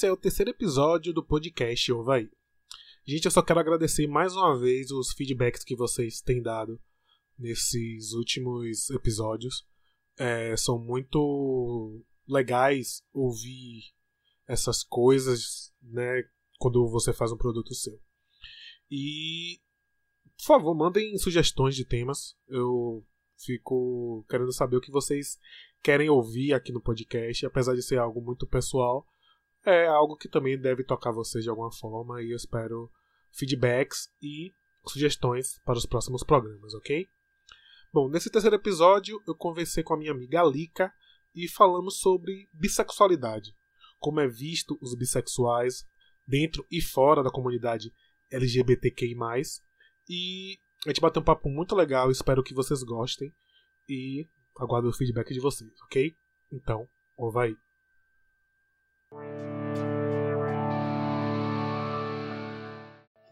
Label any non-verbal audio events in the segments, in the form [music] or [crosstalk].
Esse é o terceiro episódio do podcast Ovaí. Gente, eu só quero agradecer mais uma vez os feedbacks que vocês têm dado nesses últimos episódios. É, são muito legais ouvir essas coisas, né, quando você faz um produto seu. E, por favor, mandem sugestões de temas. Eu fico querendo saber o que vocês querem ouvir aqui no podcast, apesar de ser algo muito pessoal é algo que também deve tocar vocês de alguma forma e eu espero feedbacks e sugestões para os próximos programas, ok? Bom, nesse terceiro episódio eu conversei com a minha amiga Alika e falamos sobre bissexualidade, como é visto os bissexuais dentro e fora da comunidade LGBTQI+, e a gente bateu um papo muito legal, espero que vocês gostem e aguardo o feedback de vocês, ok? Então, ouva aí.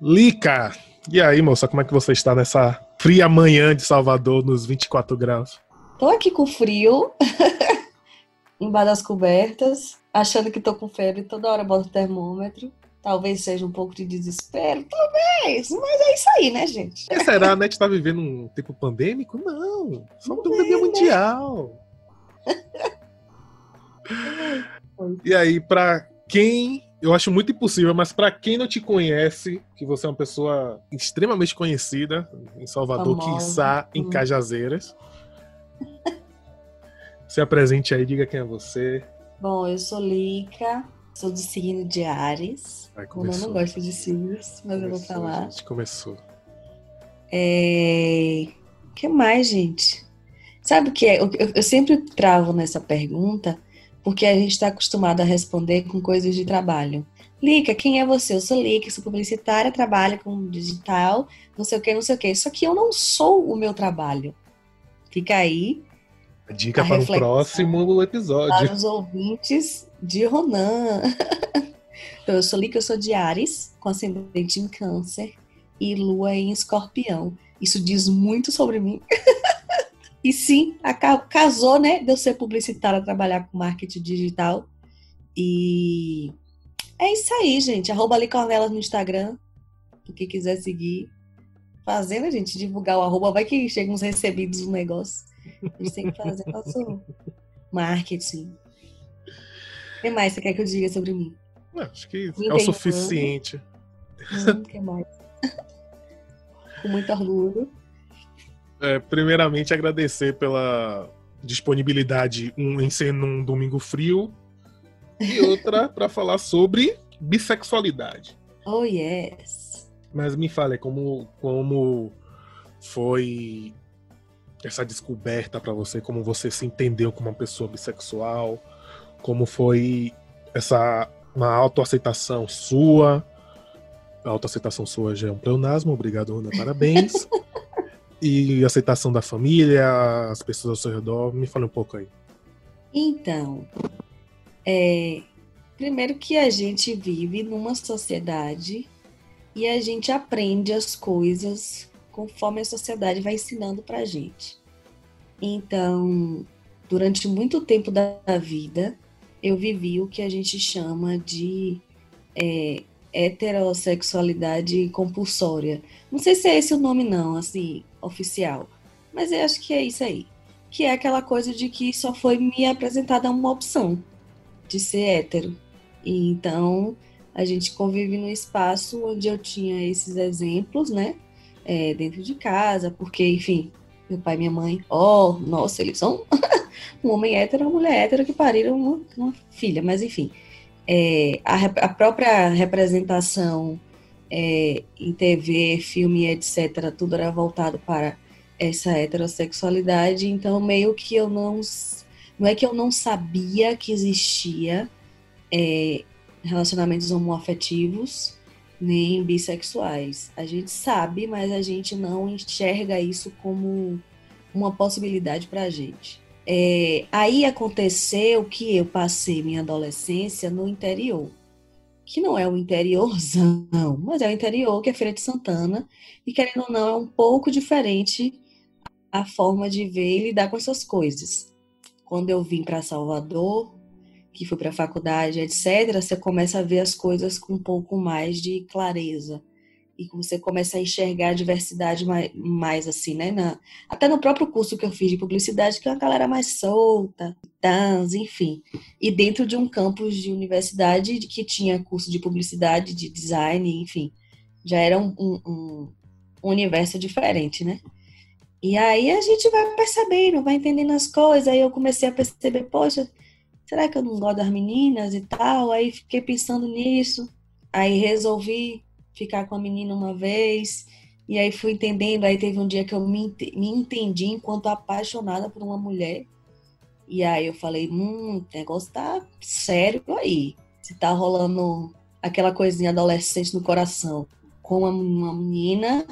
Lica! E aí, moça, como é que você está nessa fria manhã de Salvador, nos 24 graus? Tô aqui com frio, [laughs] embaixo das cobertas, achando que tô com febre, toda hora boto o termômetro. Talvez seja um pouco de desespero, talvez, mas é isso aí, né, gente? E será, né? A gente tá vivendo um tempo pandêmico? Não, somos um pandemia mundial. [laughs] e aí, pra quem eu acho muito impossível, mas para quem não te conhece, que você é uma pessoa extremamente conhecida em Salvador, Famosa. quiçá em hum. Cajazeiras. [laughs] Se apresente aí, diga quem é você. Bom, eu sou Lica, sou do signo de Ares. Ai, Como eu não gosto de signos, mas começou, eu vou falar. A gente começou. É... O que mais, gente? Sabe o que é? Eu, eu sempre travo nessa pergunta, porque a gente está acostumado a responder com coisas de trabalho. Lica, quem é você? Eu sou Lica, sou publicitária, trabalho com digital, não sei o que, não sei o que. Só que eu não sou o meu trabalho. Fica aí. A dica a para o próximo episódio. Para os ouvintes de Ronan. [laughs] então, eu sou Lica, eu sou de Ares, com ascendente em câncer e lua em escorpião. Isso diz muito sobre mim. [laughs] E sim, casou, né? De eu ser publicitária, trabalhar com marketing digital. E é isso aí, gente. Arroba ali Cornelas no Instagram. Quem quiser seguir. Fazendo, a gente, divulgar o arroba. Vai que chega uns recebidos no negócio. A gente tem que fazer nosso marketing. O que mais você quer que eu diga sobre mim? Não, acho que é o suficiente. Hum, que mais? [laughs] Com muito orgulho é, primeiramente agradecer pela disponibilidade um, em ser num domingo frio e [laughs] outra para falar sobre bissexualidade. Oh, yes. Mas me fale como, como foi essa descoberta para você, como você se entendeu como uma pessoa bissexual, como foi essa uma autoaceitação sua. A autoaceitação sua já é um pleonasmo, obrigado, Ana, parabéns. [laughs] e aceitação da família, as pessoas ao seu redor? Me fale um pouco aí. Então, é, primeiro que a gente vive numa sociedade e a gente aprende as coisas conforme a sociedade vai ensinando pra gente. Então, durante muito tempo da vida, eu vivi o que a gente chama de é, heterossexualidade compulsória. Não sei se é esse o nome, não, assim, oficial. Mas eu acho que é isso aí. Que é aquela coisa de que só foi me apresentada uma opção de ser hétero. E então a gente convive num espaço onde eu tinha esses exemplos, né? É, dentro de casa, porque, enfim, meu pai e minha mãe, oh, nossa, eles são [laughs] um homem hétero e uma mulher hétero que pariram uma, uma filha, mas enfim é, a, a, própria representação é, em TV, filme, etc., tudo era voltado para essa heterossexualidade, então meio que eu não. Não é que eu não sabia que existia é, relacionamentos homoafetivos nem bissexuais. A gente sabe, mas a gente não enxerga isso como uma possibilidade para a gente. É, aí aconteceu que eu passei minha adolescência no interior, que não é o interiorzão, [laughs] mas é o interior, que é Feira de Santana, e querendo ou não, é um pouco diferente a forma de ver e lidar com essas coisas. Quando eu vim para Salvador, que foi para a faculdade, etc., você começa a ver as coisas com um pouco mais de clareza e você começa a enxergar a diversidade mais, mais assim, né? Na, até no próprio curso que eu fiz de publicidade, que é uma galera mais solta, trans, enfim. E dentro de um campus de universidade que tinha curso de publicidade, de design, enfim. Já era um, um, um universo diferente, né? E aí a gente vai percebendo, vai entendendo as coisas. Aí eu comecei a perceber, poxa, será que eu não gosto das meninas e tal? Aí fiquei pensando nisso. Aí resolvi ficar com a menina uma vez. E aí fui entendendo. Aí teve um dia que eu me, me entendi enquanto apaixonada por uma mulher. E aí eu falei, hum, o negócio tá sério aí. Se tá rolando aquela coisinha adolescente no coração com uma, uma menina,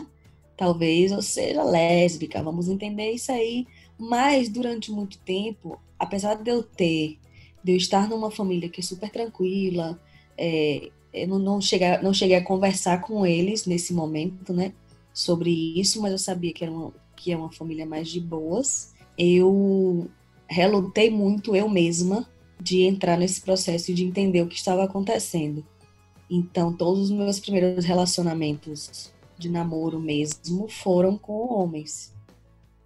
talvez eu seja lésbica. Vamos entender isso aí. Mas durante muito tempo, apesar de eu ter, de eu estar numa família que é super tranquila, é, eu não, não, cheguei, não cheguei a conversar com eles nesse momento, né, sobre isso, mas eu sabia que era uma, que é uma família mais de boas. Eu relutei muito eu mesma de entrar nesse processo e de entender o que estava acontecendo. Então, todos os meus primeiros relacionamentos de namoro mesmo foram com homens.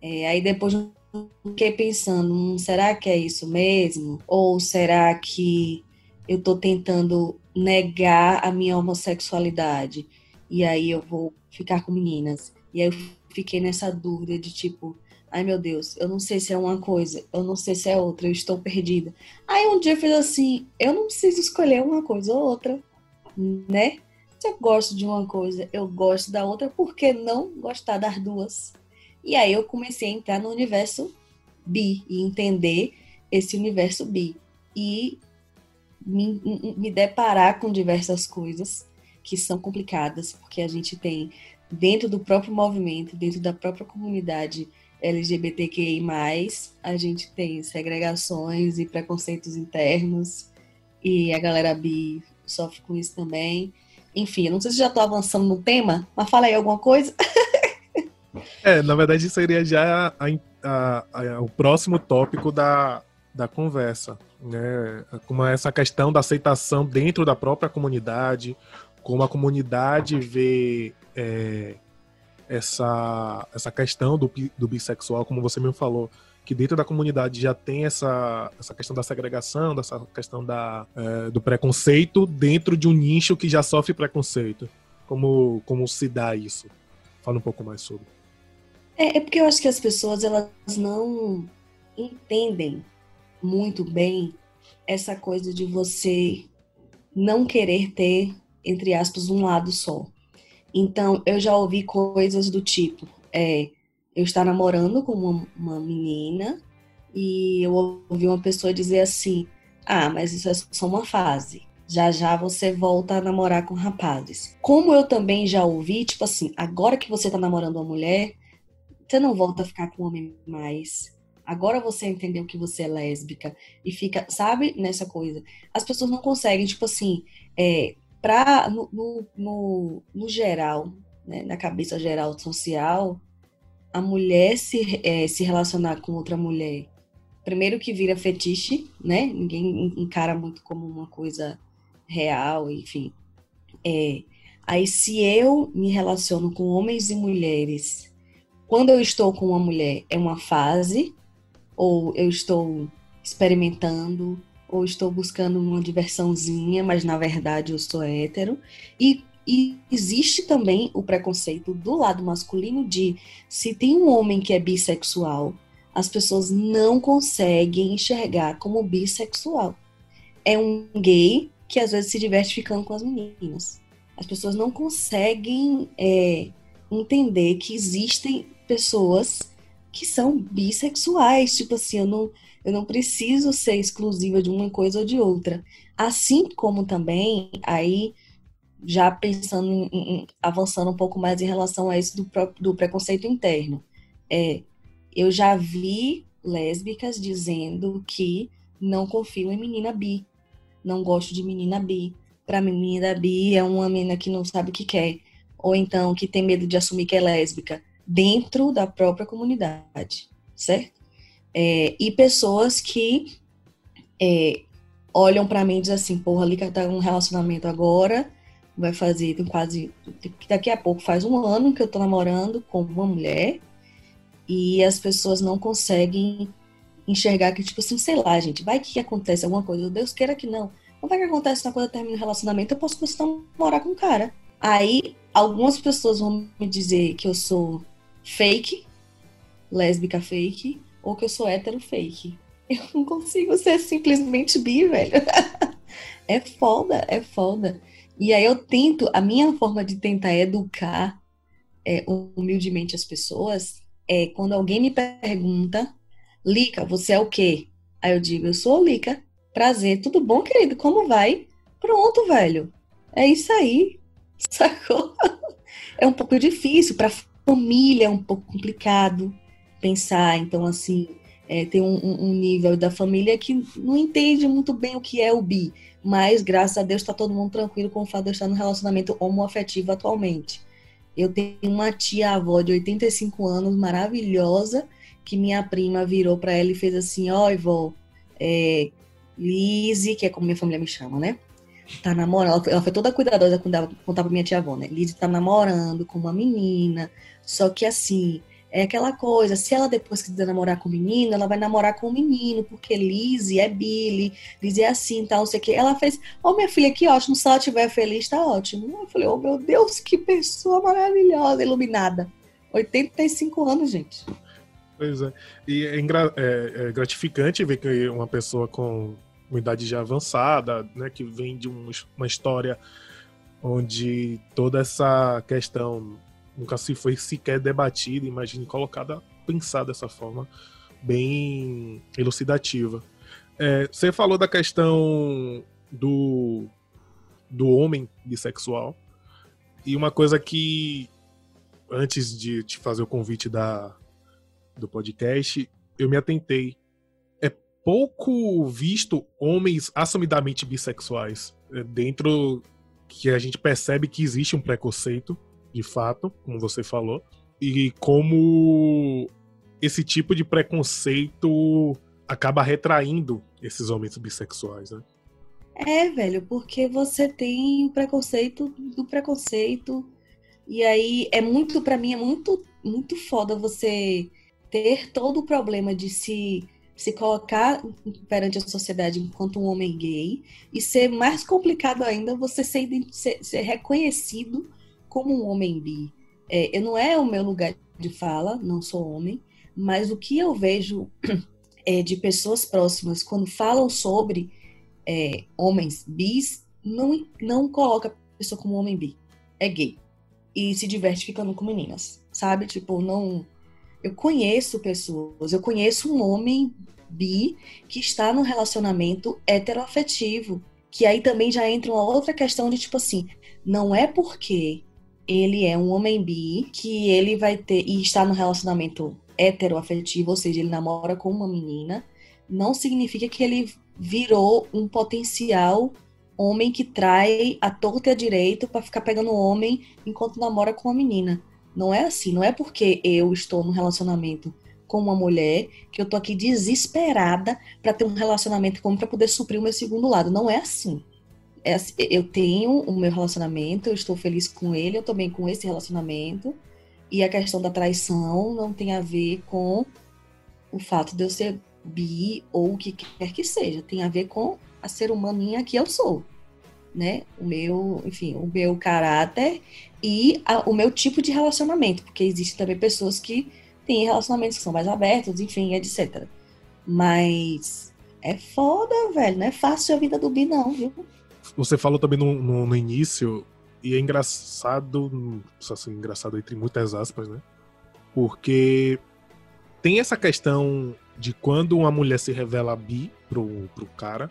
É, aí depois fiquei pensando, hum, será que é isso mesmo? Ou será que eu estou tentando negar a minha homossexualidade e aí eu vou ficar com meninas. E aí eu fiquei nessa dúvida de tipo, ai meu Deus, eu não sei se é uma coisa, eu não sei se é outra, eu estou perdida. Aí um dia eu fiz assim, eu não preciso escolher uma coisa ou outra, né? Se eu gosto de uma coisa, eu gosto da outra, por que não gostar das duas? E aí eu comecei a entrar no universo bi e entender esse universo bi. E me, me deparar com diversas coisas que são complicadas, porque a gente tem dentro do próprio movimento, dentro da própria comunidade LGBTQI+, a gente tem segregações e preconceitos internos, e a galera bi sofre com isso também. Enfim, não sei se já estou avançando no tema, mas fala aí alguma coisa. [laughs] é, na verdade, seria já a, a, a, o próximo tópico da, da conversa, né? Como essa questão da aceitação dentro da própria comunidade, como a comunidade vê é, essa, essa questão do, do bissexual, como você mesmo falou, que dentro da comunidade já tem essa, essa questão da segregação, dessa questão da, é, do preconceito dentro de um nicho que já sofre preconceito. Como, como se dá isso? Fala um pouco mais sobre. É, é porque eu acho que as pessoas elas não entendem muito bem essa coisa de você não querer ter, entre aspas, um lado só. Então, eu já ouvi coisas do tipo, é, eu estar namorando com uma, uma menina e eu ouvi uma pessoa dizer assim, ah, mas isso é só uma fase. Já já você volta a namorar com rapazes. Como eu também já ouvi, tipo assim, agora que você tá namorando uma mulher, você não volta a ficar com homem mais agora você entendeu que você é lésbica e fica, sabe, nessa coisa. As pessoas não conseguem, tipo assim, é, pra, no, no, no, no geral, né, na cabeça geral social, a mulher se, é, se relacionar com outra mulher, primeiro que vira fetiche, né? Ninguém encara muito como uma coisa real, enfim. É, aí se eu me relaciono com homens e mulheres, quando eu estou com uma mulher é uma fase, ou eu estou experimentando, ou estou buscando uma diversãozinha, mas na verdade eu sou hétero. E, e existe também o preconceito do lado masculino de se tem um homem que é bissexual, as pessoas não conseguem enxergar como bissexual. É um gay que às vezes se diverte ficando com as meninas. As pessoas não conseguem é, entender que existem pessoas que são bissexuais. Tipo assim, eu não, eu não preciso ser exclusiva de uma coisa ou de outra. Assim como também, aí, já pensando em, em, avançando um pouco mais em relação a isso do, do preconceito interno. É, eu já vi lésbicas dizendo que não confiam em menina bi. Não gosto de menina bi. Para menina bi é uma menina que não sabe o que quer. Ou então que tem medo de assumir que é lésbica dentro da própria comunidade, certo? É, e pessoas que é, olham para mim e dizem assim, porra, Lica tá em um relacionamento agora, vai fazer, tem quase, daqui a pouco faz um ano que eu tô namorando com uma mulher, e as pessoas não conseguem enxergar que, tipo assim, sei lá, gente, vai que acontece alguma coisa, Deus queira que não, não vai que acontece uma coisa, termina o relacionamento, eu posso começar a namorar com um cara. Aí, algumas pessoas vão me dizer que eu sou fake, lésbica fake, ou que eu sou hétero fake. [laughs] Eu não consigo ser simplesmente bi, velho. [laughs] é foda, é foda. E aí eu tento, a minha forma de tentar educar é, humildemente as pessoas é quando alguém me pergunta, Lica, você é o quê? Aí eu digo, eu sou Lica. Prazer, tudo bom, querido? Como vai? Pronto, velho. É isso aí. [laughs] Sacou? É um pouco difícil para família, é um pouco complicado pensar. Então, assim, é, tem um, um, nível da família que não entende muito bem o que é o bi, mas graças a Deus está todo mundo tranquilo com o fato de eu estar no relacionamento homoafetivo atualmente. Eu tenho uma tia-avó de 85 anos, maravilhosa, que minha prima virou para ela e fez assim: Ó, oh, vó, é, Lizzie, que é como minha família me chama, né? Tá namorando, ela foi toda cuidadosa quando contar pra minha tia-avó, né? Lizzie tá namorando com uma menina, só que assim, é aquela coisa, se ela depois quiser namorar com o menino, ela vai namorar com o menino, porque Lizzie é Billy, Lizzie é assim, tal, não sei o que. Ela fez, ô oh, minha filha, que ótimo, se ela estiver feliz, tá ótimo. Eu falei, oh meu Deus, que pessoa maravilhosa, iluminada. 85 anos, gente. Pois é. E é, é, é gratificante ver que uma pessoa com uma idade já avançada, né, que vem de um, uma história onde toda essa questão nunca se foi sequer debatida, imagine colocada, pensar dessa forma bem elucidativa. É, você falou da questão do, do homem bissexual, e uma coisa que, antes de te fazer o convite da, do podcast, eu me atentei. É pouco visto homens assumidamente bissexuais. É, dentro que a gente percebe que existe um preconceito de fato, como você falou, e como esse tipo de preconceito acaba retraindo esses homens bissexuais, né? É, velho, porque você tem o preconceito do preconceito. E aí é muito, para mim, é muito, muito foda você ter todo o problema de se, se colocar perante a sociedade enquanto um homem gay e ser mais complicado ainda você ser, ser, ser reconhecido como um homem bi, é, eu não é o meu lugar de fala, não sou homem, mas o que eu vejo [clears throat] é, de pessoas próximas quando falam sobre é, homens bis, não, não coloca a pessoa como homem bi, é gay. E se diverte ficando com meninas, sabe? Tipo, não. Eu conheço pessoas, eu conheço um homem bi que está num relacionamento heteroafetivo. Que aí também já entra uma outra questão de tipo assim, não é porque ele é um homem bi, que ele vai ter e está no relacionamento heteroafetivo, ou seja, ele namora com uma menina, não significa que ele virou um potencial homem que trai a torta e a direito para ficar pegando homem enquanto namora com uma menina. Não é assim, não é porque eu estou no relacionamento com uma mulher que eu tô aqui desesperada para ter um relacionamento com para poder suprir o meu segundo lado. Não é, assim, eu tenho o meu relacionamento, eu estou feliz com ele, eu também com esse relacionamento. E a questão da traição não tem a ver com o fato de eu ser bi ou o que quer que seja. Tem a ver com a ser humaninha que eu sou. Né? O meu, enfim, o meu caráter e a, o meu tipo de relacionamento. Porque existem também pessoas que têm relacionamentos que são mais abertos, enfim, etc. Mas é foda, velho. Não é fácil a vida do bi, não, viu? Você falou também no, no, no início, e é engraçado, assim, engraçado entre muitas aspas, né? Porque tem essa questão de quando uma mulher se revela bi pro, pro cara,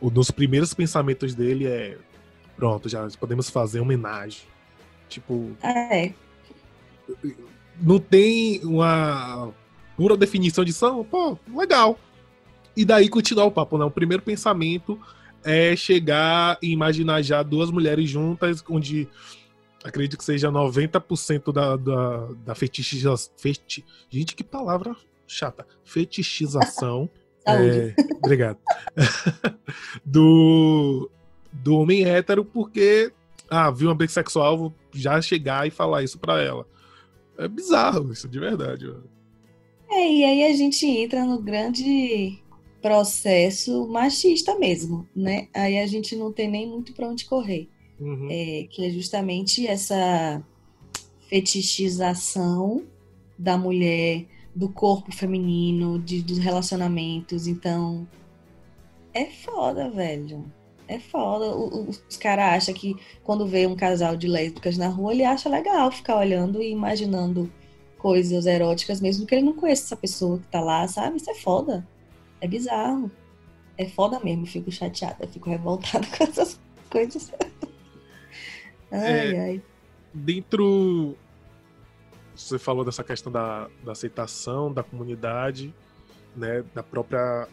um dos primeiros pensamentos dele é pronto, já podemos fazer homenagem. Tipo. É. Não tem uma pura definição de são, pô, legal. E daí continuar o papo, né? O primeiro pensamento é chegar e imaginar já duas mulheres juntas, onde acredito que seja 90% da, da, da fetichização. Feti, gente, que palavra chata. Fetichização. [laughs] É, obrigado. [laughs] do, do homem hétero, porque ah, viu uma bissexual, vou já chegar e falar isso pra ela. É bizarro isso, de verdade. Mano. É, e aí a gente entra no grande processo machista mesmo, né? Aí a gente não tem nem muito para onde correr. Uhum. É, que é justamente essa fetichização da mulher, do corpo feminino, de, dos relacionamentos. Então, é foda, velho. É foda. O, o, os caras acham que quando vê um casal de lésbicas na rua, ele acha legal ficar olhando e imaginando coisas eróticas, mesmo que ele não conheça essa pessoa que tá lá, sabe? Isso é foda. É bizarro. É foda mesmo. Fico chateada, fico revoltada [laughs] com essas coisas. ai, É. ai. Dentro. Você falou dessa questão da, da aceitação da comunidade, né? Da própria.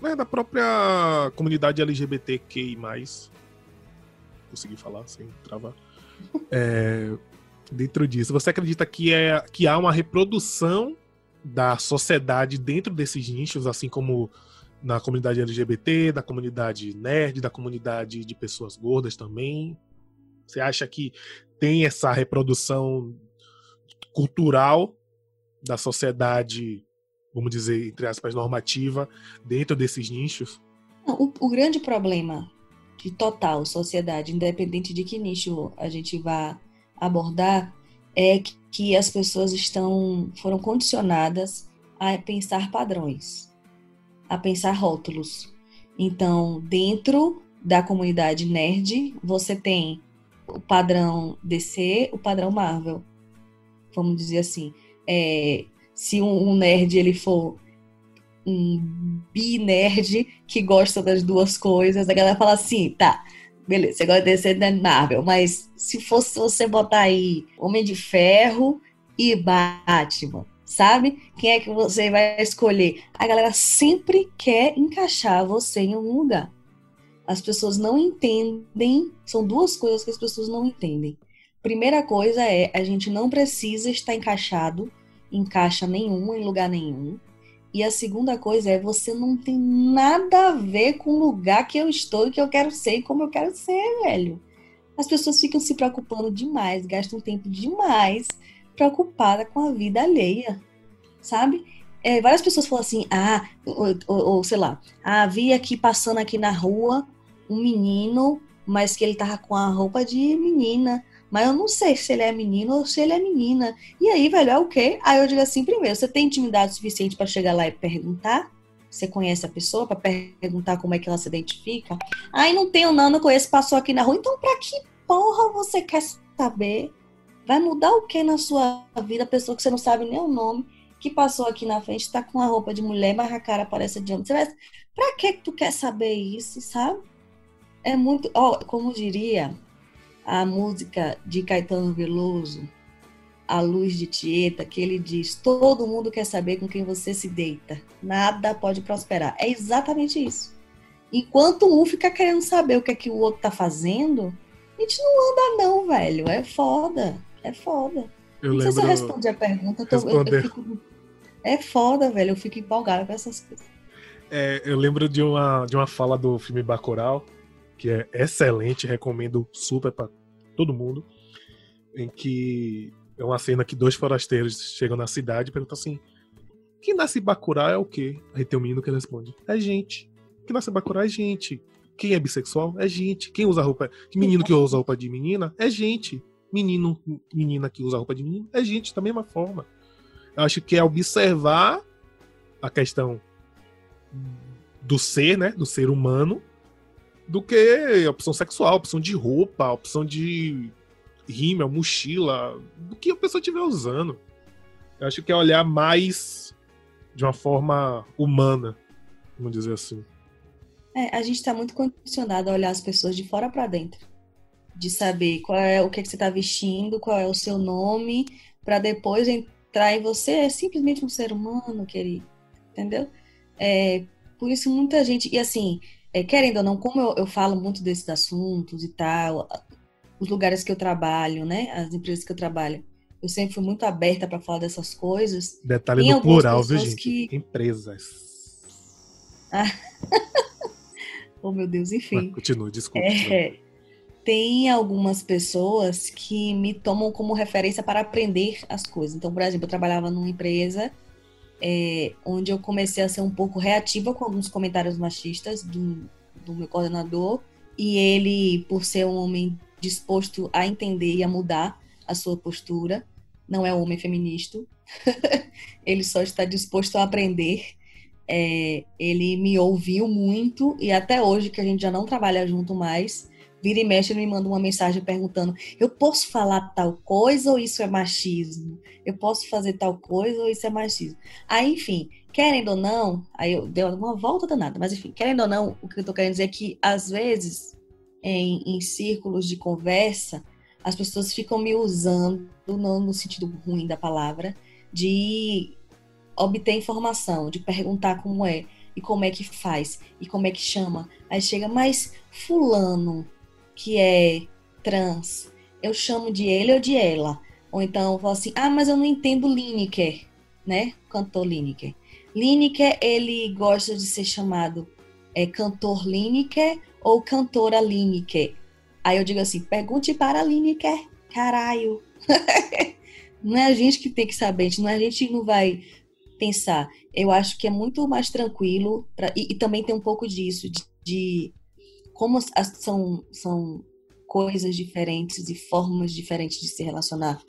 Né, da própria comunidade LGBTQI. Consegui falar sem travar. É, dentro disso, você acredita que, é, que há uma reprodução da sociedade dentro desses nichos, assim como na comunidade LGBT, da comunidade nerd, da comunidade de pessoas gordas também? Você acha que tem essa reprodução cultural da sociedade, vamos dizer, entre aspas, normativa, dentro desses nichos? O, o grande problema de total sociedade, independente de que nicho a gente vá abordar, é que, que as pessoas estão foram condicionadas a pensar padrões, a pensar rótulos. Então, dentro da comunidade nerd, você tem o padrão DC, o padrão Marvel. Vamos dizer assim, é, se um, um nerd ele for um bi-nerd que gosta das duas coisas, a galera fala assim, tá, beleza, você gosta de DC Marvel, mas se fosse você botar aí Homem de Ferro e Batman, sabe? Quem é que você vai escolher? A galera sempre quer encaixar você em algum lugar. As pessoas não entendem, são duas coisas que as pessoas não entendem. Primeira coisa é, a gente não precisa estar encaixado em caixa nenhum, em lugar nenhum. E a segunda coisa é, você não tem nada a ver com o lugar que eu estou e que eu quero ser e como eu quero ser, velho. As pessoas ficam se preocupando demais, gastam tempo demais preocupada com a vida alheia, sabe? É, várias pessoas falam assim, ah, ou, ou, ou, sei lá, ah, vi aqui passando aqui na rua um menino, mas que ele tava com a roupa de menina, mas eu não sei se ele é menino ou se ele é menina. E aí, velho, é o quê? Aí eu digo assim, primeiro, você tem intimidade suficiente para chegar lá e perguntar? Você conhece a pessoa para perguntar como é que ela se identifica? Aí não tenho não, não conheço, passou aqui na rua. Então, pra que porra você quer saber? Vai mudar o que na sua vida? A pessoa que você não sabe nem o nome, que passou aqui na frente, tá com a roupa de mulher, mas a cara parece de homem. Você vai... Pra que tu quer saber isso, sabe? É muito. Ó, como diria a música de Caetano Veloso, A Luz de Tieta, que ele diz: Todo mundo quer saber com quem você se deita. Nada pode prosperar. É exatamente isso. Enquanto um fica querendo saber o que é que o outro tá fazendo, a gente não anda, não, velho. É foda. É foda. Eu não sei se eu respondi a pergunta. eu tô- eu- eu fico- É foda, velho. Eu fico empolgada com essas coisas. É, eu lembro de uma, de uma fala do filme Bacurau, que é excelente, recomendo super pra todo mundo, em que é uma cena que dois forasteiros chegam na cidade e perguntam assim, quem nasce em Bacurau é o quê? Aí tem um menino que responde, é gente. Quem nasce em Bacurau é gente. Quem é bissexual é gente. Quem usa roupa... Menino que usa roupa de menina é gente. Menino, menina que usa roupa de menino é gente, da mesma forma. Eu acho que é observar a questão do ser, né? Do ser humano, do que opção sexual, opção de roupa, opção de rímel, mochila, do que a pessoa estiver usando. Eu acho que é olhar mais de uma forma humana, vamos dizer assim. É, a gente tá muito condicionado a olhar as pessoas de fora pra dentro. De saber qual é o que, é que você tá vestindo, qual é o seu nome, pra depois entrar em você. É simplesmente um ser humano, querido. Entendeu? É, por isso muita gente. E assim, é, querendo ou não, como eu, eu falo muito desses assuntos e tal, os lugares que eu trabalho, né? As empresas que eu trabalho, eu sempre fui muito aberta pra falar dessas coisas. Detalhe Tem no algumas plural, viu, gente? que- Empresas. Ah. [laughs] oh, meu Deus, enfim. Continua, desculpa. É, tem algumas pessoas que me tomam como referência para aprender as coisas. Então, por exemplo, eu trabalhava numa empresa é, onde eu comecei a ser um pouco reativa com alguns comentários machistas do, do meu coordenador. E ele, por ser um homem disposto a entender e a mudar a sua postura, não é um homem feminista, [laughs] ele só está disposto a aprender. É, ele me ouviu muito e até hoje, que a gente já não trabalha junto mais, vira e mexe, ele me manda uma mensagem perguntando: eu posso falar tal coisa ou isso é machismo? Eu posso fazer tal coisa ou isso é machismo? Aí, enfim, querendo ou não, aí eu dei uma volta danada, mas enfim, querendo ou não, o que eu tô querendo dizer é que às vezes, em, em círculos de conversa, as pessoas ficam me usando, não no sentido ruim da palavra, de obter informação, de perguntar como é, e como é que faz, e como é que chama. Aí chega, mas fulano, que é trans, eu chamo de ele ou de ela. Ou então eu falo assim, ah, mas eu não entendo Lineker, né? Cantor Lineker. Lineker, ele gosta de ser chamado é, cantor Lineker ou cantora Lineker. Aí eu digo assim, pergunte para a Lineker, caralho. [laughs] não é a gente que tem que saber, não é a gente que não vai pensar. Eu acho que é muito mais tranquilo, pra, e, e também tem um pouco disso, de, de como as, são, são coisas diferentes e formas diferentes de se relacionar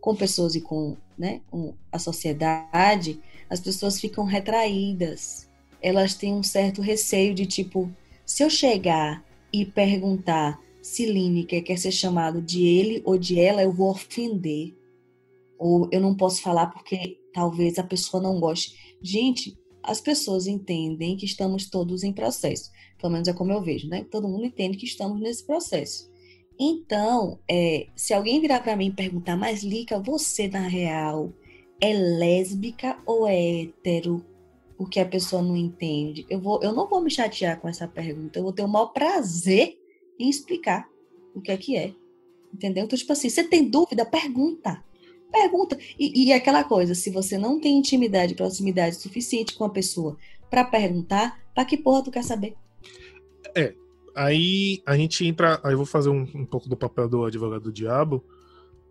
com pessoas e com, né, com a sociedade, as pessoas ficam retraídas. Elas têm um certo receio de tipo, se eu chegar e perguntar se Lineker quer ser chamado de ele ou de ela, eu vou ofender. Ou eu não posso falar porque talvez a pessoa não goste. Gente, as pessoas entendem que estamos todos em processo. Pelo menos é como eu vejo, né? Todo mundo entende que estamos nesse processo. Então, é, se alguém virar para mim e perguntar, mas Lica, você na real é lésbica ou é hétero? Porque a pessoa não entende. Eu, vou, eu não vou me chatear com essa pergunta. Eu vou ter o maior prazer em explicar o que é que é. Entendeu? Então, tipo assim, você tem dúvida? Pergunta. Pergunta. E, e aquela coisa, se você não tem intimidade, proximidade suficiente com a pessoa para perguntar, pra que porra tu quer saber? É, aí a gente entra. Aí eu vou fazer um, um, pouco do papel do advogado do diabo,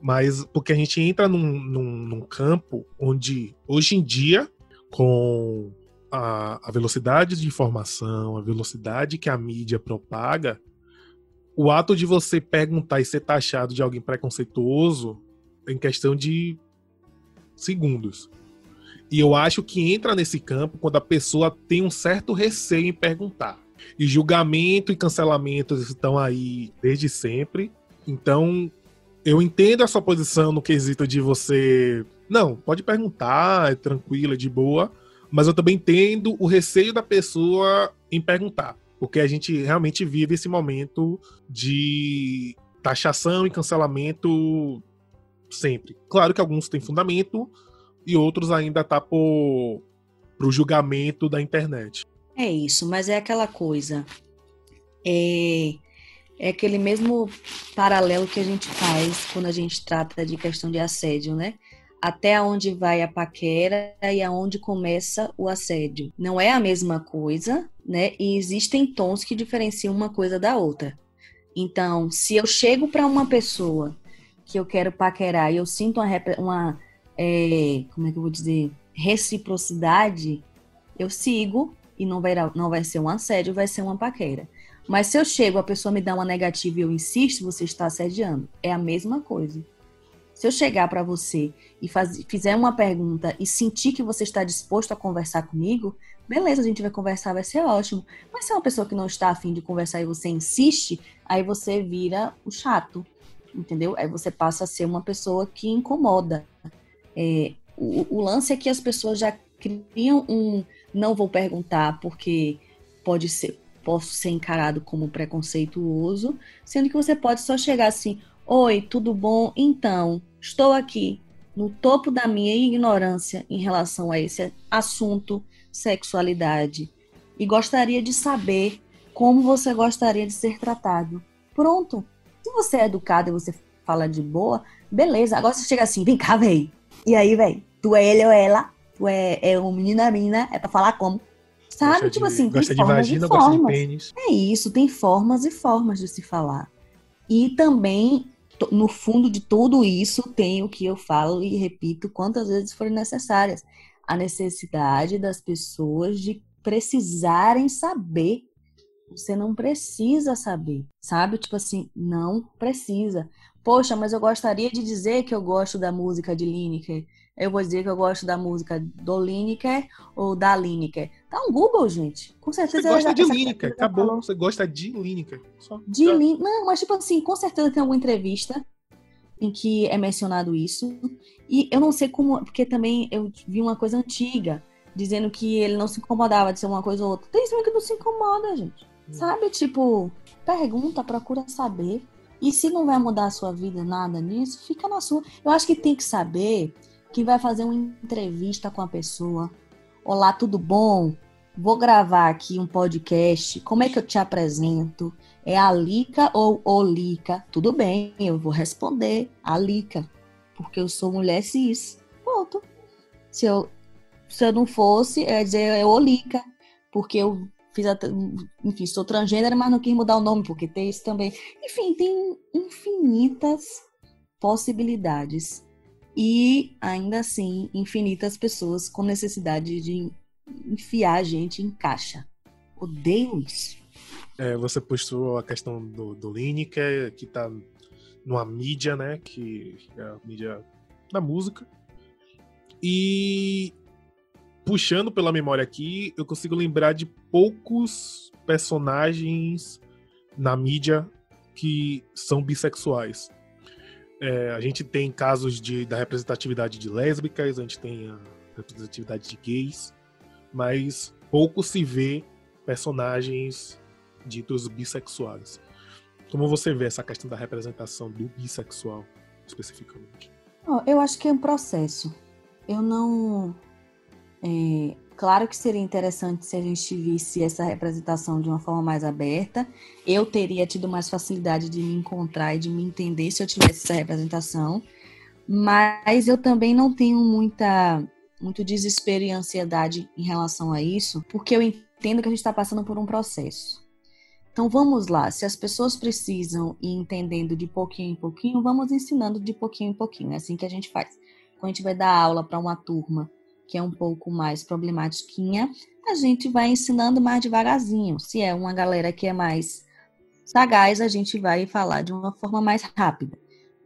mas porque a gente entra num, num, num campo onde, hoje em dia, com a, a, velocidade de informação, a velocidade que a mídia propaga, o ato de você perguntar e ser taxado de alguém preconceituoso em questão de segundos. E eu acho que entra nesse campo quando a pessoa tem um certo receio em perguntar. E julgamento e cancelamento estão aí desde sempre. Então, eu entendo a sua posição no quesito de você. Não, pode perguntar, é tranquila, é de boa. Mas eu também entendo o receio da pessoa em perguntar. Porque a gente realmente vive esse momento de taxação e cancelamento sempre. Claro que alguns têm fundamento e outros ainda tá por pro julgamento da internet. É isso, mas é aquela coisa. É, é aquele mesmo paralelo que a gente faz quando a gente trata de questão de assédio, né? Até onde vai a paquera e aonde começa o assédio. Não é a mesma coisa, né? E existem tons que diferenciam uma coisa da outra. Então, se eu chego para uma pessoa que eu quero paquerar e eu sinto uma, uma é, como é que eu vou dizer, reciprocidade, eu sigo e não vai, não vai ser um assédio, vai ser uma paquera. Mas se eu chego, a pessoa me dá uma negativa e eu insisto, você está assediando. É a mesma coisa. Se eu chegar para você e faz, fizer uma pergunta e sentir que você está disposto a conversar comigo, beleza, a gente vai conversar, vai ser ótimo. Mas se é uma pessoa que não está afim de conversar e você insiste, aí você vira o chato entendeu? Aí você passa a ser uma pessoa que incomoda. É, o, o, lance é que as pessoas já criam um não vou perguntar porque pode ser posso ser encarado como preconceituoso, sendo que você pode só chegar assim: "Oi, tudo bom? Então, estou aqui no topo da minha ignorância em relação a esse assunto, sexualidade, e gostaria de saber como você gostaria de ser tratado." Pronto, se você é educado e você fala de boa, beleza. Agora você chega assim, vem cá, véi. E aí, véi, tu é ele ou ela? Tu é, é um menino ou menina? É pra falar como? Sabe? Gosta tipo de- assim, gosta tem de formas vagina, e gosta de formas. pênis. É isso, tem formas e formas de se falar. E também, no fundo de tudo isso, tem o que eu falo e repito quantas vezes forem necessárias. A necessidade das pessoas de precisarem saber. Você não precisa saber, sabe? Tipo assim, não precisa. Poxa, mas eu gostaria de dizer que eu gosto da música de Lineker. Eu vou dizer que eu gosto da música do Lineker ou da Lineker. Tá um Google, gente. Com Você certeza gosta ela de Lineker, já acabou. falou. Você gosta de Lineker. Só. De Lin... Não, mas tipo assim, com certeza tem alguma entrevista em que é mencionado isso. E eu não sei como, porque também eu vi uma coisa antiga, dizendo que ele não se incomodava de ser uma coisa ou outra. Tem gente que não se incomoda, gente. Sabe, tipo, pergunta, procura saber. E se não vai mudar a sua vida nada nisso, fica na sua. Eu acho que tem que saber que vai fazer uma entrevista com a pessoa. Olá, tudo bom? Vou gravar aqui um podcast. Como é que eu te apresento? É a Lica ou Olica? Tudo bem, eu vou responder a Lica, porque eu sou mulher cis. Pronto. Se eu, se eu não fosse, eu ia dizer é Olica, porque eu fiz a, enfim, sou transgênero, mas não quis mudar o nome, porque tem isso também. Enfim, tem infinitas possibilidades. E ainda assim, infinitas pessoas com necessidade de enfiar a gente em caixa. Odeio isso. É, você postou a questão do, do Lineker, que tá numa mídia, né? Que é a mídia da música. E puxando pela memória aqui, eu consigo lembrar de poucos personagens na mídia que são bissexuais. É, a gente tem casos de, da representatividade de lésbicas, a gente tem a representatividade de gays, mas pouco se vê personagens ditos bissexuais. Como você vê essa questão da representação do bissexual, especificamente? Eu acho que é um processo. Eu não. É, claro que seria interessante se a gente visse essa representação de uma forma mais aberta. Eu teria tido mais facilidade de me encontrar e de me entender se eu tivesse essa representação. Mas eu também não tenho muita, muito desespero e ansiedade em relação a isso, porque eu entendo que a gente está passando por um processo. Então vamos lá, se as pessoas precisam ir entendendo de pouquinho em pouquinho, vamos ensinando de pouquinho em pouquinho. É assim que a gente faz. Quando a gente vai dar aula para uma turma que é um pouco mais problematiquinha, a gente vai ensinando mais devagarzinho. Se é uma galera que é mais sagaz, a gente vai falar de uma forma mais rápida.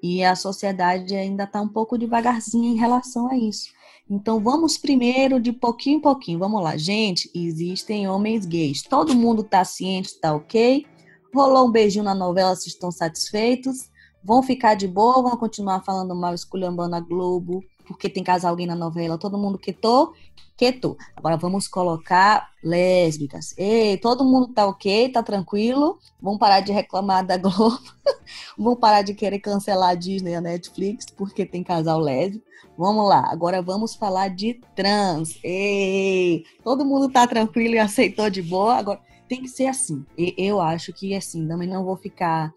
E a sociedade ainda está um pouco devagarzinha em relação a isso. Então vamos primeiro de pouquinho em pouquinho. Vamos lá, gente. Existem homens gays. Todo mundo tá ciente, tá ok? Rolou um beijinho na novela, vocês estão satisfeitos? Vão ficar de boa, vão continuar falando mal, esculhambando a Globo, porque tem casal alguém na novela, todo mundo quietou, quietou. Agora vamos colocar lésbicas. Ei, todo mundo tá ok, tá tranquilo? Vamos parar de reclamar da Globo. [laughs] vamos parar de querer cancelar a Disney e a Netflix porque tem casal lésbico. Vamos lá, agora vamos falar de trans. Ei, todo mundo tá tranquilo e aceitou de boa. Agora tem que ser assim. E eu acho que assim, também não vou ficar,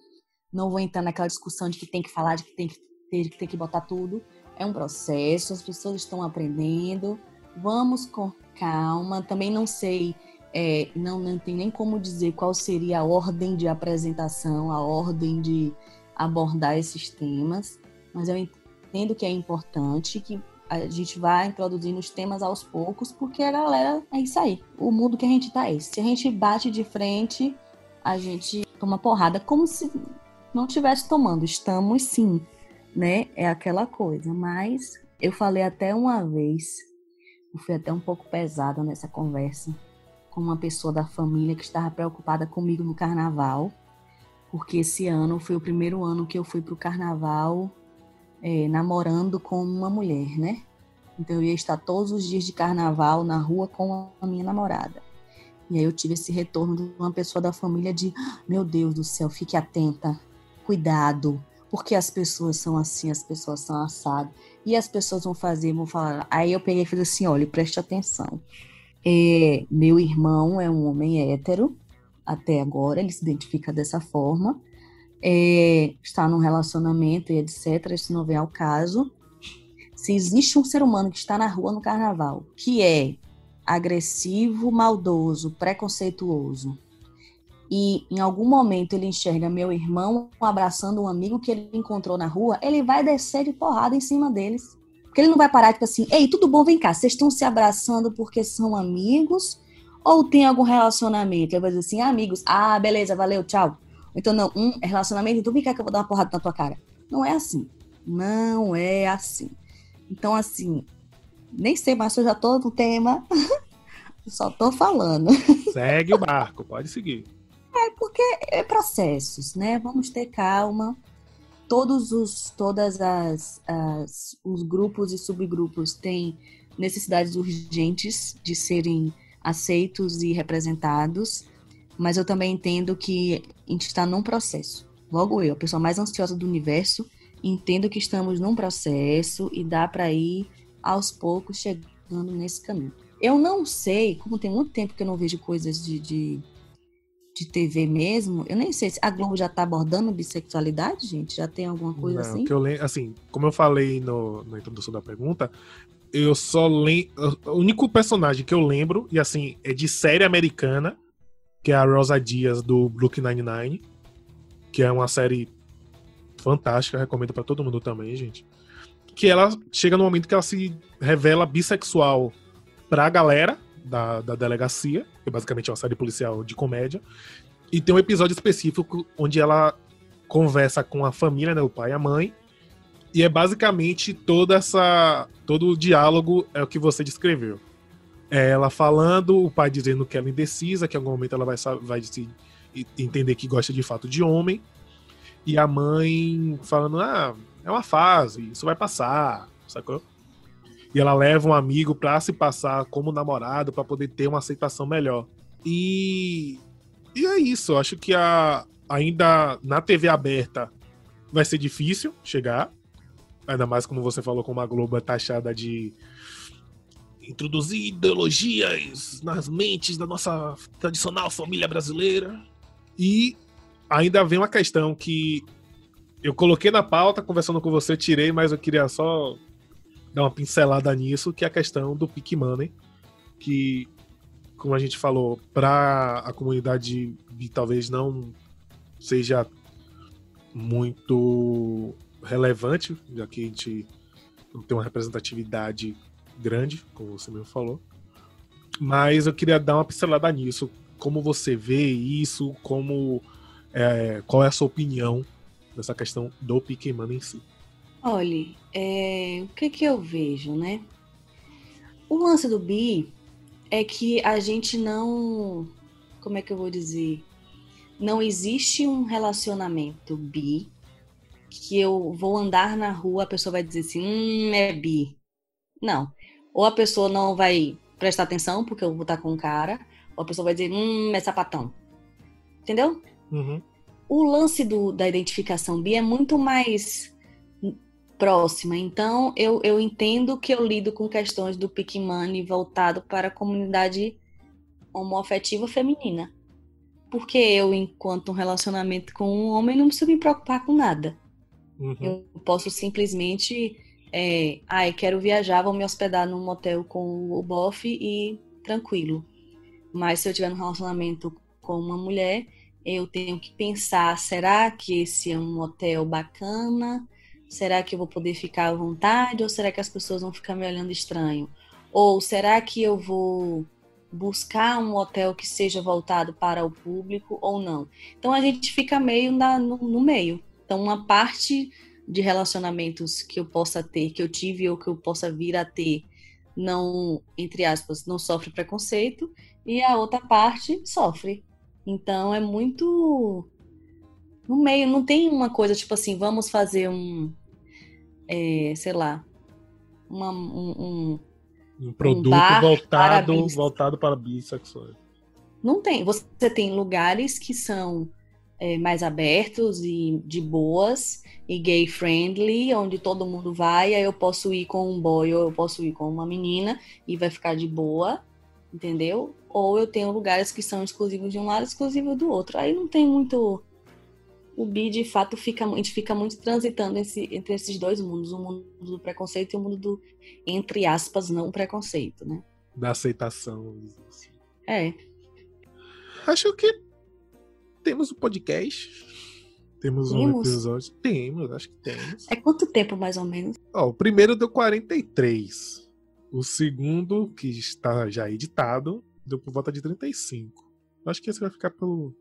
não vou entrar naquela discussão de que tem que falar, de que tem que ter, que tem que botar tudo. É um processo, as pessoas estão aprendendo. Vamos com calma. Também não sei, é, não, não tem nem como dizer qual seria a ordem de apresentação, a ordem de abordar esses temas, mas eu entendo que é importante que a gente vá introduzindo os temas aos poucos, porque a galera é isso aí. O mundo que a gente tá é esse. Se a gente bate de frente, a gente toma porrada como se não estivesse tomando. Estamos sim, né? É aquela coisa. Mas eu falei até uma vez, eu fui até um pouco pesada nessa conversa com uma pessoa da família que estava preocupada comigo no carnaval, porque esse ano foi o primeiro ano que eu fui pro carnaval é, namorando com uma mulher, né? Então eu ia estar todos os dias de carnaval na rua com a minha namorada. E aí eu tive esse retorno de uma pessoa da família de, meu Deus do céu, fique atenta, cuidado, porque as pessoas são assim, as pessoas são assadas. E as pessoas vão fazer, vão falar. Aí eu peguei e falei assim: olha, preste atenção. É, meu irmão é um homem hétero, até agora, ele se identifica dessa forma. É, está num relacionamento e etc. Isso não vem ao caso. Se existe um ser humano que está na rua no carnaval, que é agressivo, maldoso, preconceituoso, e em algum momento ele enxerga meu irmão abraçando um amigo que ele encontrou na rua, ele vai descer de porrada em cima deles. Porque ele não vai parar, tipo assim, ei, tudo bom, vem cá, vocês estão se abraçando porque são amigos ou tem algum relacionamento? Ele vai dizer assim, amigos, ah, beleza, valeu, tchau. Então, não, um é relacionamento, então vem cá que eu vou dar uma porrada na tua cara. Não é assim. Não é assim. Então, assim, nem sei mais se eu já tô no tema. [laughs] Só tô falando. Segue o barco, pode seguir. Porque é processos, né? Vamos ter calma. Todos os, todas as, as os grupos e subgrupos têm necessidades urgentes de serem aceitos e representados, mas eu também entendo que a gente está num processo. Logo eu, a pessoa mais ansiosa do universo, entendo que estamos num processo e dá para ir aos poucos chegando nesse caminho. Eu não sei, como tem muito tempo que eu não vejo coisas de, de de TV mesmo, eu nem sei se a Globo já tá abordando bissexualidade, gente? Já tem alguma coisa Não, assim? Que eu lembro, assim, como eu falei no, na introdução da pergunta, eu só lembro. O único personagem que eu lembro, e assim, é de série americana, que é a Rosa Dias do Brooklyn Nine-Nine, que é uma série fantástica, recomendo para todo mundo também, gente. Que ela chega no momento que ela se revela bissexual pra galera, da, da delegacia, que basicamente é uma série policial de comédia. E tem um episódio específico onde ela conversa com a família, né, o pai e a mãe. E é basicamente toda essa todo o diálogo é o que você descreveu. É ela falando, o pai dizendo que ela é indecisa, que em algum momento ela vai, vai se entender que gosta de fato de homem. E a mãe falando: "Ah, é uma fase, isso vai passar", sacou? E ela leva um amigo para se passar como namorado para poder ter uma aceitação melhor. E e é isso, acho que a ainda na TV aberta vai ser difícil chegar, ainda mais como você falou como a Globo é taxada de introduzir ideologias nas mentes da nossa tradicional família brasileira. E ainda vem uma questão que eu coloquei na pauta conversando com você, tirei, mas eu queria só dar uma pincelada nisso, que é a questão do pick money, que, como a gente falou, para a comunidade talvez não seja muito relevante, já que a gente não tem uma representatividade grande, como você mesmo falou. Mas eu queria dar uma pincelada nisso. Como você vê isso? Como é, qual é a sua opinião dessa questão do pick money em si? Olha, é, o que que eu vejo, né? O lance do bi é que a gente não, como é que eu vou dizer? Não existe um relacionamento bi que eu vou andar na rua, a pessoa vai dizer assim, hum, é bi. Não. Ou a pessoa não vai prestar atenção porque eu vou estar com o cara, ou a pessoa vai dizer, hum, é sapatão. Entendeu? Uhum. O lance do, da identificação bi é muito mais próxima. Então, eu, eu entendo que eu lido com questões do pick money voltado para a comunidade homoafetiva feminina. Porque eu, enquanto um relacionamento com um homem, não preciso me preocupar com nada. Uhum. Eu posso simplesmente. É, ai, quero viajar, vou me hospedar num motel com o bofe e tranquilo. Mas se eu tiver um relacionamento com uma mulher, eu tenho que pensar: será que esse é um motel bacana? Será que eu vou poder ficar à vontade ou será que as pessoas vão ficar me olhando estranho? Ou será que eu vou buscar um hotel que seja voltado para o público ou não? Então a gente fica meio na, no, no meio. Então uma parte de relacionamentos que eu possa ter, que eu tive ou que eu possa vir a ter, não, entre aspas, não sofre preconceito, e a outra parte sofre. Então é muito no meio, não tem uma coisa tipo assim, vamos fazer um, é, sei lá, uma, um, um, um produto um voltado, para voltado para bissexuais. Não tem. Você tem lugares que são é, mais abertos e de boas e gay friendly, onde todo mundo vai, aí eu posso ir com um boy ou eu posso ir com uma menina e vai ficar de boa, entendeu? Ou eu tenho lugares que são exclusivos de um lado, exclusivos do outro. Aí não tem muito o bi de fato fica, a gente fica muito transitando esse, entre esses dois mundos, o mundo do preconceito e o mundo do, entre aspas, não preconceito, né? da aceitação. É. Acho que temos o um podcast. Temos, temos um episódio. Temos, acho que temos. É quanto tempo, mais ou menos? Ó, o primeiro deu 43. O segundo, que está já editado, deu por volta de 35. Acho que esse vai ficar pelo,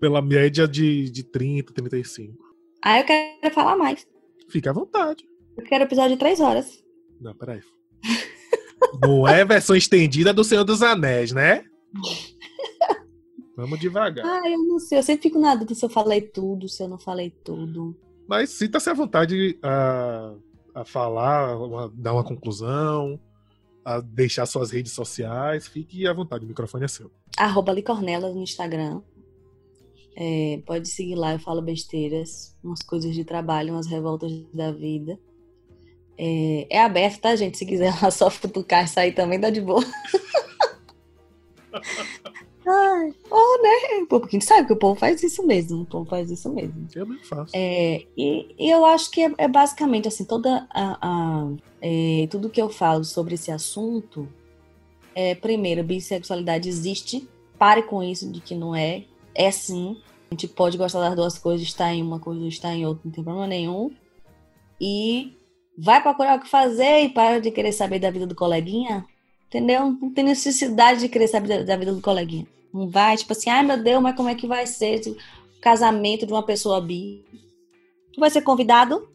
pela média de, de 30, 35. Ah, eu quero falar mais. Fica à vontade. Eu quero episódio de 3 horas. Não, peraí. [laughs] Não é versão estendida do Senhor dos Anéis, né? [laughs] Vamos devagar. Ah, eu não sei. Eu sempre fico na dúvida se eu falei tudo, se eu não falei tudo. Mas sinta-se à vontade a, a falar, a dar uma conclusão, a deixar suas redes sociais. Fique à vontade, o microfone é seu. Arroba Licornela no Instagram. É, pode seguir lá, eu falo besteiras, umas coisas de trabalho, umas revoltas da vida. É, é aberto, tá, gente? Se quiser [laughs] lá só futucar e sair também, dá de boa. [laughs] Ai, oh, né? Porque a gente sabe que o povo faz isso mesmo. O povo faz isso mesmo. Eu mesmo faço. É, e, e, eu acho que é, é, basicamente assim, toda a, a é, tudo que eu falo sobre esse assunto é, primeiro, bissexualidade existe. Pare com isso de que não é. É sim. A gente pode gostar das duas coisas, estar em uma coisa, estar em outra, não tem problema nenhum. E vai procurar o que fazer e para de querer saber da vida do coleguinha. Entendeu? Não tem necessidade de querer saber da, da vida do coleguinha. Não vai, tipo assim, ai meu Deus, mas como é que vai ser o casamento de uma pessoa bi? Tu vai ser convidado?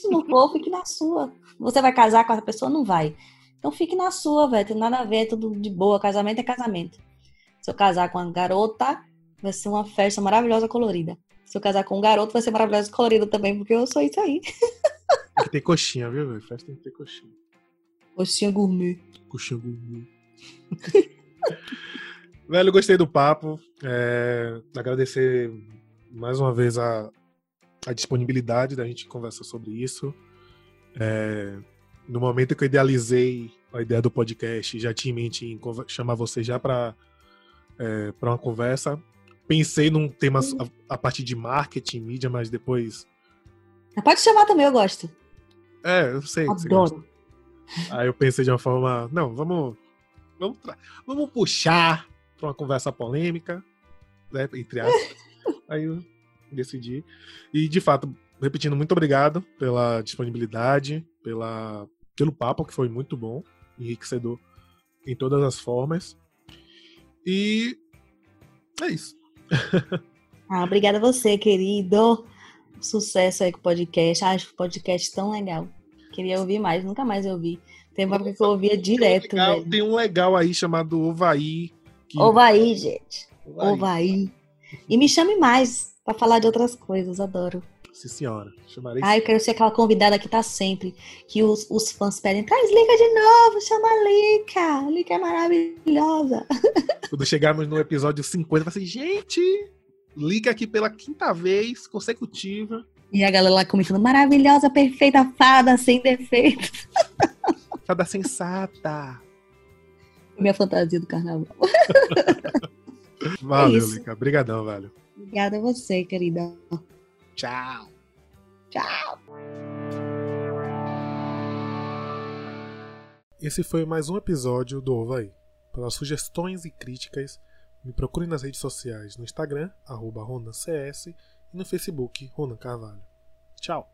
Se não for, fique na sua. Você vai casar com essa pessoa? Não vai. Então fique na sua, velho. Tem nada a ver, é tudo de boa. Casamento é casamento. Se eu casar com uma garota, vai ser uma festa maravilhosa colorida. Se eu casar com um garoto, vai ser maravilhosa colorida também, porque eu sou isso aí. Tem que ter coxinha, viu, velho? Festa tem que ter coxinha. Coxinha gourmet. Coxinha gourmet. [laughs] velho, gostei do papo. É, agradecer mais uma vez a, a disponibilidade da gente conversar sobre isso. É, no momento que eu idealizei a ideia do podcast, já tinha em mente em chamar você já para é, para uma conversa. Pensei num tema a, a, partir de marketing, mídia, mas depois. Pode chamar também, eu gosto. É, eu sei. Adoro. Aí eu pensei de uma forma, não, vamos vamos, vamos puxar para uma conversa polêmica, né, entre aspas. [laughs] Aí eu decidi. E de fato, repetindo, muito obrigado pela disponibilidade, pela pelo papo, que foi muito bom, enriquecedor em todas as formas. E é isso. Ah, obrigada a você, querido. Sucesso aí com o podcast. Acho o podcast tão legal. Queria ouvir mais, nunca mais eu ouvi. Tem uma época que eu ouvia direto, tem um legal. Tem um legal aí chamado Ovaí. Que... Ovaí, gente. Ovaí. Ovaí. E me chame mais para falar de outras coisas, adoro. Sim, senhora. Chamarei ah, eu quero ser aquela convidada que tá sempre. Que os, os fãs pedem, traz Lica de novo, chama a Lica. Lica é maravilhosa. [laughs] Quando chegarmos no episódio 50, vai ser, gente, Lica aqui pela quinta vez, consecutiva. E a galera lá comentando, maravilhosa, perfeita, fada, sem defeitos. [laughs] Fada sensata. Minha fantasia do carnaval. [laughs] Valeu, é Lica. Obrigadão, velho. Obrigada a você, querida. Tchau. Tchau. Esse foi mais um episódio do Ovaí. Para sugestões e críticas, me procure nas redes sociais no Instagram, arroba RonanCS, e no Facebook, Ronan Carvalho. Tchau!